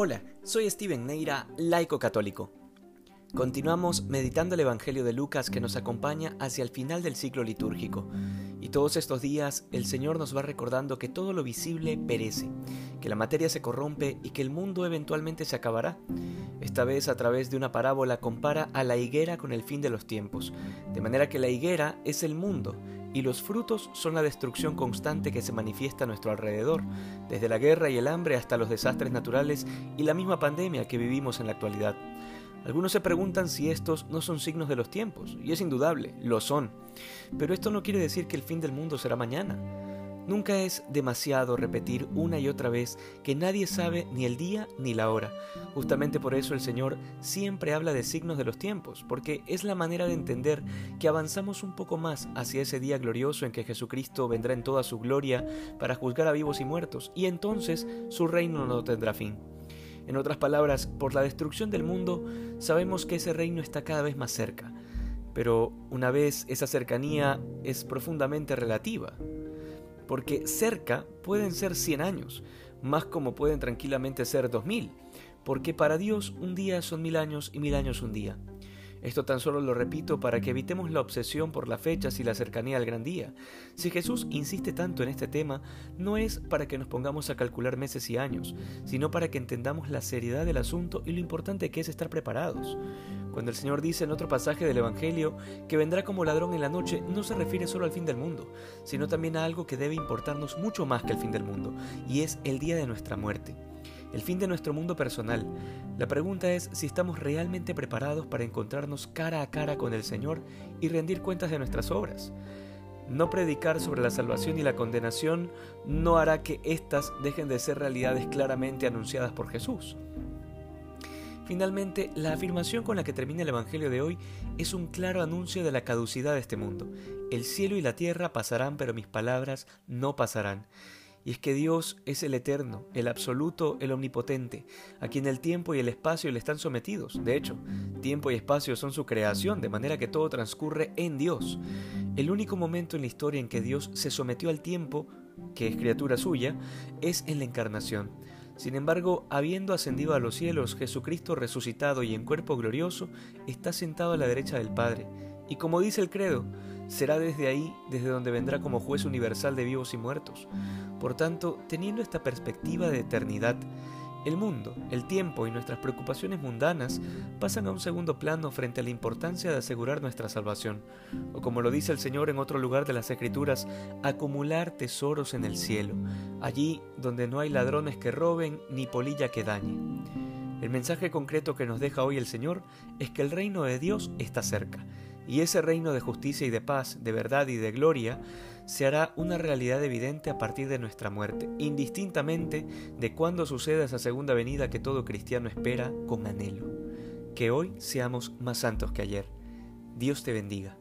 Hola, soy Steven Neira, laico católico. Continuamos meditando el Evangelio de Lucas que nos acompaña hacia el final del ciclo litúrgico. Y todos estos días el Señor nos va recordando que todo lo visible perece, que la materia se corrompe y que el mundo eventualmente se acabará. Esta vez a través de una parábola compara a la higuera con el fin de los tiempos, de manera que la higuera es el mundo y los frutos son la destrucción constante que se manifiesta a nuestro alrededor, desde la guerra y el hambre hasta los desastres naturales y la misma pandemia que vivimos en la actualidad. Algunos se preguntan si estos no son signos de los tiempos, y es indudable, lo son. Pero esto no quiere decir que el fin del mundo será mañana. Nunca es demasiado repetir una y otra vez que nadie sabe ni el día ni la hora. Justamente por eso el Señor siempre habla de signos de los tiempos, porque es la manera de entender que avanzamos un poco más hacia ese día glorioso en que Jesucristo vendrá en toda su gloria para juzgar a vivos y muertos, y entonces su reino no tendrá fin. En otras palabras, por la destrucción del mundo, sabemos que ese reino está cada vez más cerca. Pero una vez esa cercanía es profundamente relativa porque cerca pueden ser 100 años, más como pueden tranquilamente ser 2000, porque para Dios un día son mil años y mil años un día. Esto tan solo lo repito para que evitemos la obsesión por las fechas y la cercanía al gran día. Si Jesús insiste tanto en este tema, no es para que nos pongamos a calcular meses y años, sino para que entendamos la seriedad del asunto y lo importante que es estar preparados. Cuando el Señor dice en otro pasaje del Evangelio que vendrá como ladrón en la noche, no se refiere solo al fin del mundo, sino también a algo que debe importarnos mucho más que el fin del mundo, y es el día de nuestra muerte el fin de nuestro mundo personal. La pregunta es si estamos realmente preparados para encontrarnos cara a cara con el Señor y rendir cuentas de nuestras obras. No predicar sobre la salvación y la condenación no hará que éstas dejen de ser realidades claramente anunciadas por Jesús. Finalmente, la afirmación con la que termina el Evangelio de hoy es un claro anuncio de la caducidad de este mundo. El cielo y la tierra pasarán, pero mis palabras no pasarán. Y es que Dios es el eterno, el absoluto, el omnipotente, a quien el tiempo y el espacio le están sometidos. De hecho, tiempo y espacio son su creación, de manera que todo transcurre en Dios. El único momento en la historia en que Dios se sometió al tiempo, que es criatura suya, es en la encarnación. Sin embargo, habiendo ascendido a los cielos, Jesucristo resucitado y en cuerpo glorioso, está sentado a la derecha del Padre. Y como dice el credo, será desde ahí desde donde vendrá como juez universal de vivos y muertos. Por tanto, teniendo esta perspectiva de eternidad, el mundo, el tiempo y nuestras preocupaciones mundanas pasan a un segundo plano frente a la importancia de asegurar nuestra salvación, o como lo dice el Señor en otro lugar de las Escrituras, acumular tesoros en el cielo, allí donde no hay ladrones que roben ni polilla que dañe. El mensaje concreto que nos deja hoy el Señor es que el reino de Dios está cerca, y ese reino de justicia y de paz, de verdad y de gloria, se hará una realidad evidente a partir de nuestra muerte, indistintamente de cuándo suceda esa segunda venida que todo cristiano espera con anhelo. Que hoy seamos más santos que ayer. Dios te bendiga.